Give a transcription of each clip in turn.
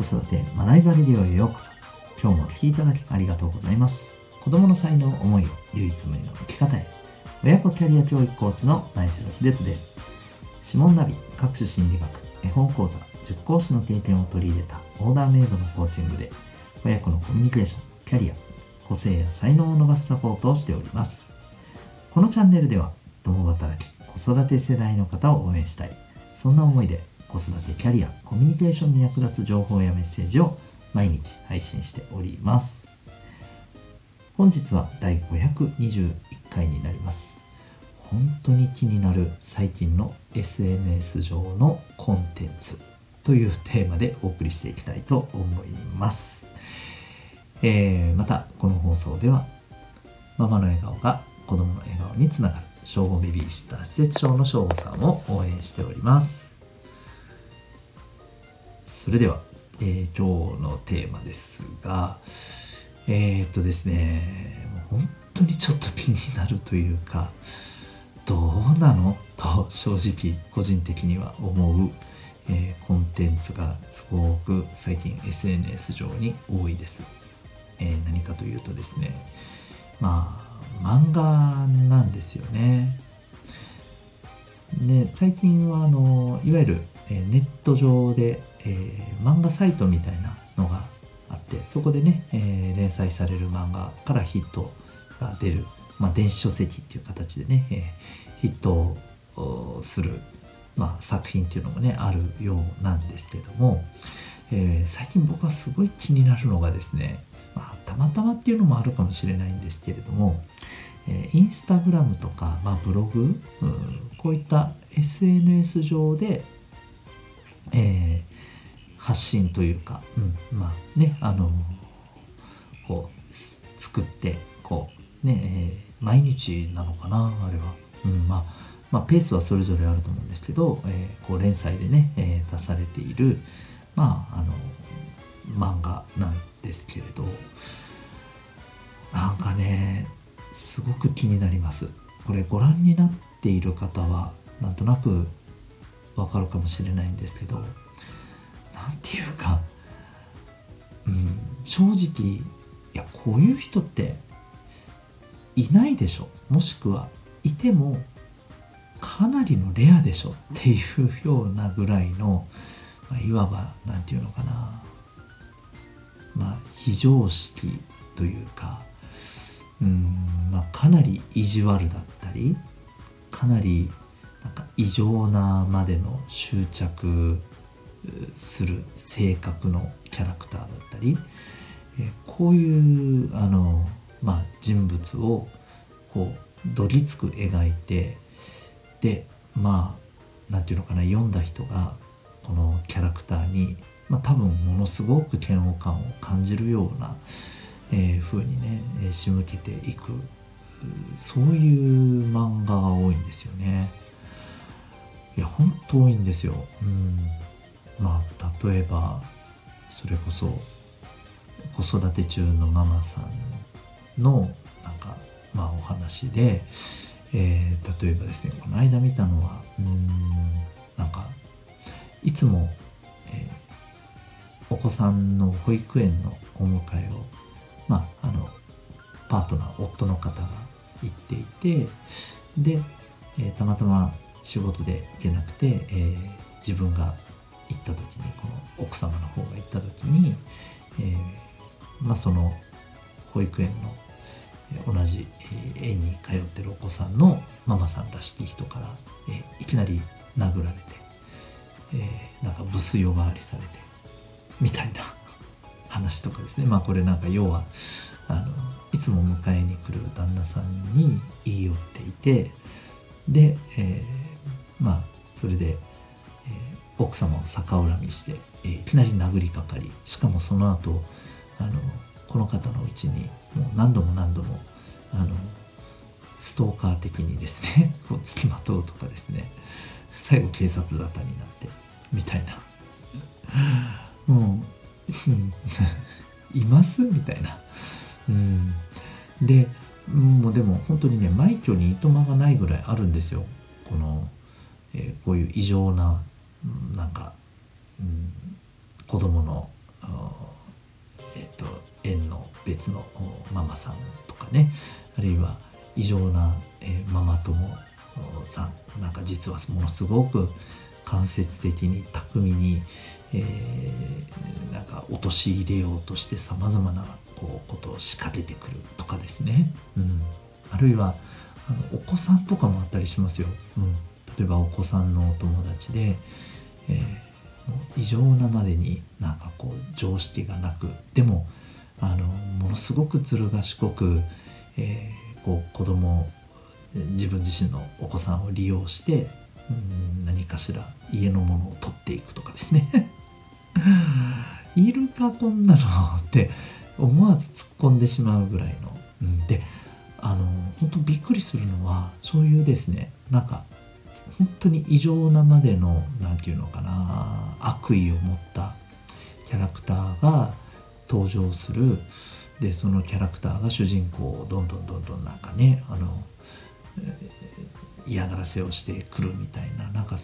子育て学びバレディオへようこそ。今日もお聴きいただきありがとうございます。子供の才能思いを唯一無二の生き方へ。親子キャリア教育コーチの前城秀人です。指紋ナビ各種心理学絵本講座塾講師の経験を取り入れたオーダーメイドのコーチングで親子のコミュニケーションキャリア個性や才能を伸ばすサポートをしております。このチャンネルでは共働き子育て世代の方を応援したい。そんな思いで子育てキャリアコミュニケーションに役立つ情報やメッセージを毎日配信しております。本日は第521回になります。本当に気になる最近の SNS 上のコンテンツというテーマでお送りしていきたいと思います、えー、またこの放送ではママの笑顔が子供の笑顔につながる。小5ベビーシッター施設長の小5さんを応援しております。それでは、えー、今日のテーマですがえー、っとですね本当にちょっと気になるというかどうなの？と正直個人的には思う、えー、コンテンツがすごく最近 SNS 上に多いです、えー、何かというとですねまあ漫画なんですよね。で最近はあのいわゆる、えネット上で、えー、漫画サイトみたいなのがあってそこでね、えー、連載される漫画からヒットが出る、まあ、電子書籍っていう形でね、えー、ヒットをする、まあ、作品っていうのもねあるようなんですけども、えー、最近僕はすごい気になるのがですねまあ、たまたまっていうのもあるかもしれないんですけれども、えー、インスタグラムとか、まあ、ブログ、う、こういった SNS 上で、えー、発信というか、うん、まあねあのこう作ってこうね、えー、毎日なのかなあれは、うんまあまあ、ペースはそれぞれあると思うんですけど、えー、こう連載でね、えー、出されているまああの漫画なんですけれどなんかねすごく気になります。これご覧になっている方はなんとなくわかるかもしれないんですけど何て言うか、うん、正直いやこういう人っていないでしょ。もしくはいてもかなりのレアでしょっていうようなぐらいの、まあ、いわば何て言うのかな。まあ、非常識というかうん、まあ、かなり意地悪だったりかなりなんか異常なまでの執着する性格のキャラクターだったり、えこういうあの、まあ、人物をこうどぎつく描いてでまあなんていうのかな読んだ人がこのキャラクターにまあ、多分ものすごく嫌悪感を感じるような、えー、風にね、え、仕向けていくそういう漫画が多いんですよね。いや本当多いんですよ。うん、まあ例えばそれこそ子育て中のママさんのなんかまあお話で、えー、例えばですねこの間見たのはうんなんかいつも、えーお子さんの保育園のお迎えを、まあ、あのパートナー夫の方が行っていてで、えー、たまたま仕事で行けなくて、えー、自分が行った時にこの奥様の方が行った時に、えー、まあ、その保育園の同じ園に通ってるお子さんのママさんらしき人から、えいきなり殴られて、えなんかブス呼ばわりされてみたいな 話とかですね。まあこれなんか要はあのいつも迎えに来る旦那さんに言い寄っていてで、えー、まあそれで、えー、奥様を逆恨みして、えー、いきなり殴りかかりしかもその後あのこの方のうちにもう何度も何度もあのストーカー的にですね こう付きまとうとかですね最後警察沙汰になってみたいな。もう います？みたいな。うん、でもうでも本当にね枚挙にいとまがないぐらいあるんですよ。この、えー、こういう異常ななんか、うん、子供のえっと園の別のママさんとかね。あるいは異常な、えママ友さん。なんか実はものすごく間接的に巧みに、えー、なんか陥れようとしてさまざまなこうことを仕掛けてくるとかですね、うん、あるいはあのお子さんとかもあったりしますよ、うん、例えばお子さんのお友達で、えー、異常なまでになんかこう常識がなくでもあのものすごくずる賢く、えー、こう子供自分自身のお子さんを利用してうん何かしら家のものを取っていくとかですね。いるかこんなのって思わず突っ込んでしまうぐらいの、うん、であの本当びっくりするのはそういうですねなんか本当に異常なまでの何て言うのかな悪意を持ったキャラクターが登場する。でそのキャラクターが主人公をどんどんどんどんなんかねあの嫌がらせをしてくるみたいななんか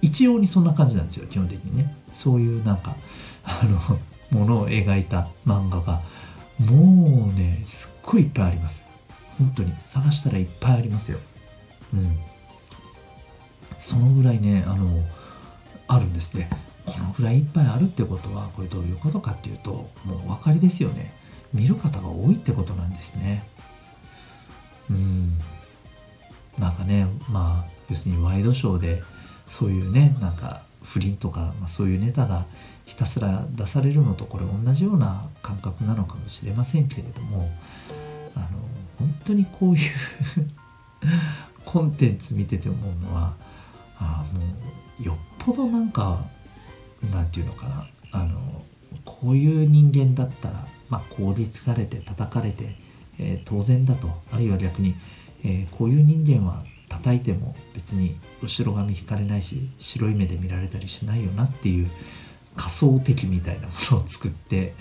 一様にそんな感じなんですよ基本的にね。そういうなんかあのものを描いた漫画が。もうねすっごいいっぱいあります。本当に。探したらいっぱいありますよ。うん。そのぐらいねあのあるんですねこのぐらいいっぱいあるってことはこれどういうことかっていうともうお分かりですよね。見る方が多いってことなんですね。うん。なんかねまあ要するにワイドショーでそういうねなんか不倫とか、まあ、そういうネタがひたすら出されるのとこれ同じような感覚なのかもしれませんけれどもあの本当にこういうコンテンツ見てて思うのはあもうよっぽどなんかなんていうのかな。あのこういう人間だったら、まあ、攻撃されて叩かれて、えー、当然だと。あるいは逆に、えー、こういう人間は叩いても別に後ろ髪引かれないし白い目で見られたりしないよなっていう仮想敵みたいなものを作って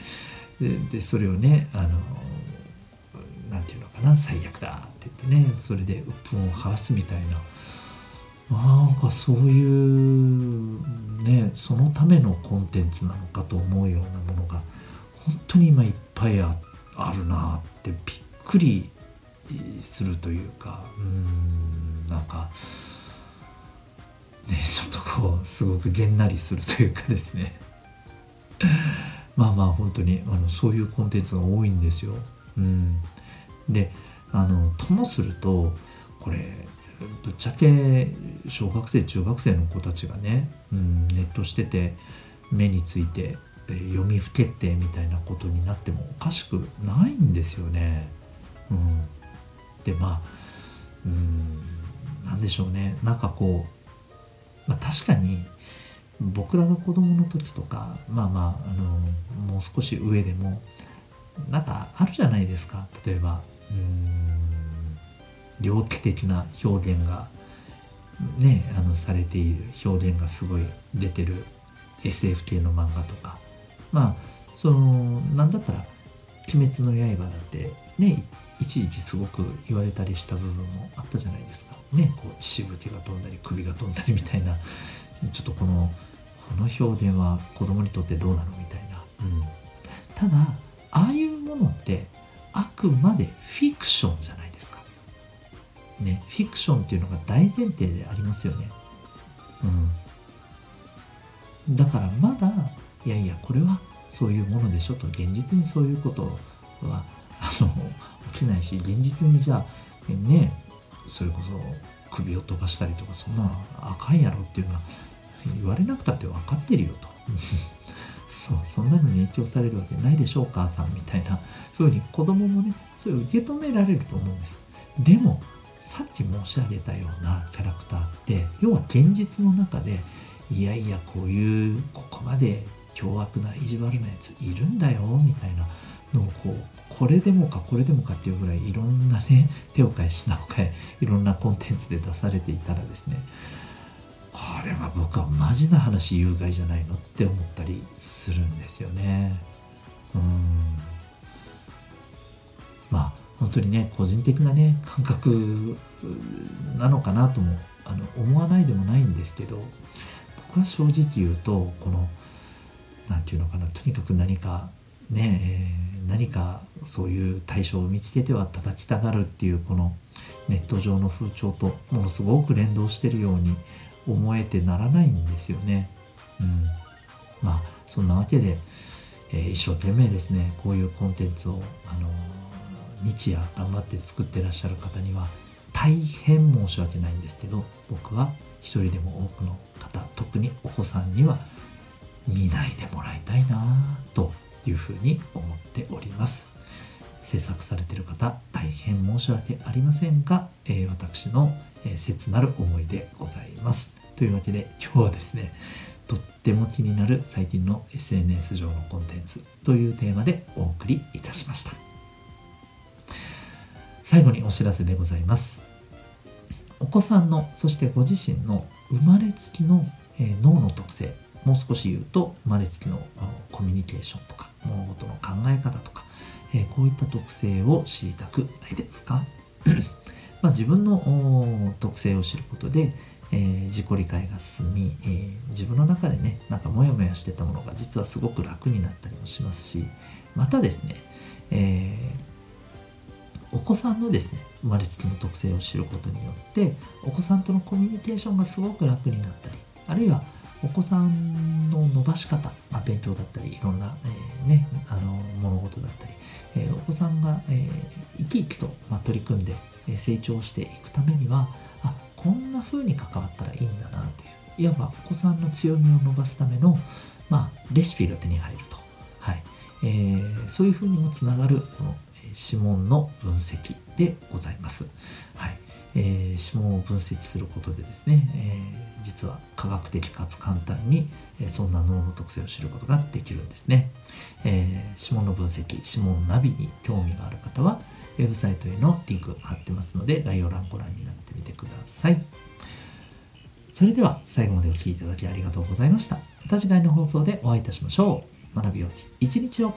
でそれをねあのていうのかな最悪だって言ってねそれで鬱憤を晴らすみたいな。なんかそういうねそのためのコンテンツなのかと思うようなものが本当に今いっぱいあるなってびっくりするというかうんなんかねちょっとこうすごくげんなりするというかですね。まあまあ本当にあのそういうコンテンツが多いんですよ。うん、であのともするとこれぶっちゃけ小学生中学生の子たちがね、うん、ネットしてて目について読みふけってみたいなことになってもおかしくないんですよね。うん、でまあうん何でしょうね。なんかこう、まあ、確かに僕らが子供の時とかまあまああのもう少し上でもなんかあるじゃないですか。例えば猟奇的な表現がねあのされている表現がすごい出てる SF 系の漫画とか。まあそのなんだったら「鬼滅の刃」だってね一時期すごく言われたりした部分もあったじゃないですか。ねこうしぶきが飛んだり首が飛んだりみたいな。ちょっとこのこの表現は子供にとってどうなのみたいな、うん、ただああいうものってあくまでフィクションじゃないですか。ねフィクションっていうのが大前提でありますよね。うん。だからまだいやいやこれはそういうものでしょと現実にそういうことはあの起きないし現実にじゃあねそれこそ首を飛ばしたりとかそんなあかんやろっていうのは言われなくたって分かってるよと。そうそんなのに影響されるわけないでしょお母さんみたいな。ふうに子供もねそれを受け止められると思うんです。でもさっき申し上げたようなキャラクターって要は現実の中でいやいやこういうここまで凶悪な意地悪なやついるんだよみたいなのをこうこれでもかこれでもかっていうぐらいいろんなね手を変え品を変えいろんなコンテンツで出されていたらですねこれは僕はマジな話有害じゃないのって思ったりするんですよね。うんまあ本当にね個人的なね感覚なのかなともあの思わないでもないんですけど僕は正直言うとこの何て言うのかなとにかく何かね、えー、何かそういう対象を見つけては叩きたがるっていうこのネット上の風潮とものすごく連動してるように思えてならないんですよね。うん、まあそんなわけで、えー、一生懸命ですねこういうコンテンツを、あの日夜頑張って作ってらっしゃる方には大変申し訳ないんですけど僕は一人でも多くの方特にお子さんには見ないでもらいたいなというふうに思っております制作されている方大変申し訳ありませんが、えー、私の、え、切なる思いでございます。というわけで今日はですねとっても気になる最近の SNS 上のコンテンツというテーマでお送りいたしました。最後にお知らせでございます。お子さんのそしてご自身の生まれつきの、え脳の特性もう少し言うと生まれつきのコミュニケーションとか物事の考え方とか、えこういった特性を知りたくないですか？まあ、自分の特性を知ることで、えー、自己理解が進み、えー、自分の中でねなんかモヤモヤしてたものが実はすごく楽になったりもしますしまたですね、えー、お子さんのですね生まれつきの特性を知ることによってお子さんとのコミュニケーションがすごく楽になったりあるいはお子さんの伸ばし方、まあ、勉強だったりいろんな、えー、ね、あの物事だったり、えー、お子さんが、えー、生き生きと、まあ、取り組んで、成長していくためにはあこんな風に関わったらいいんだなという。いわばお子さんの強みを伸ばすための、まあ、レシピが手に入ると、はい。えー、そういう風にもつながるこの指紋の分析でございます。はい。えー、指紋を分析することでですね、えー、実は科学的かつ簡単に、えそんな脳の特性を知ることができるんですね、えー、指紋の分析指紋ナビに興味がある方はウェブサイトへのリンク貼ってますので概要欄ご覧になってみてください。それでは最後までお聴きいただきありがとうございました。また次回の放送でお会いいたしましょう。学びよき一日を。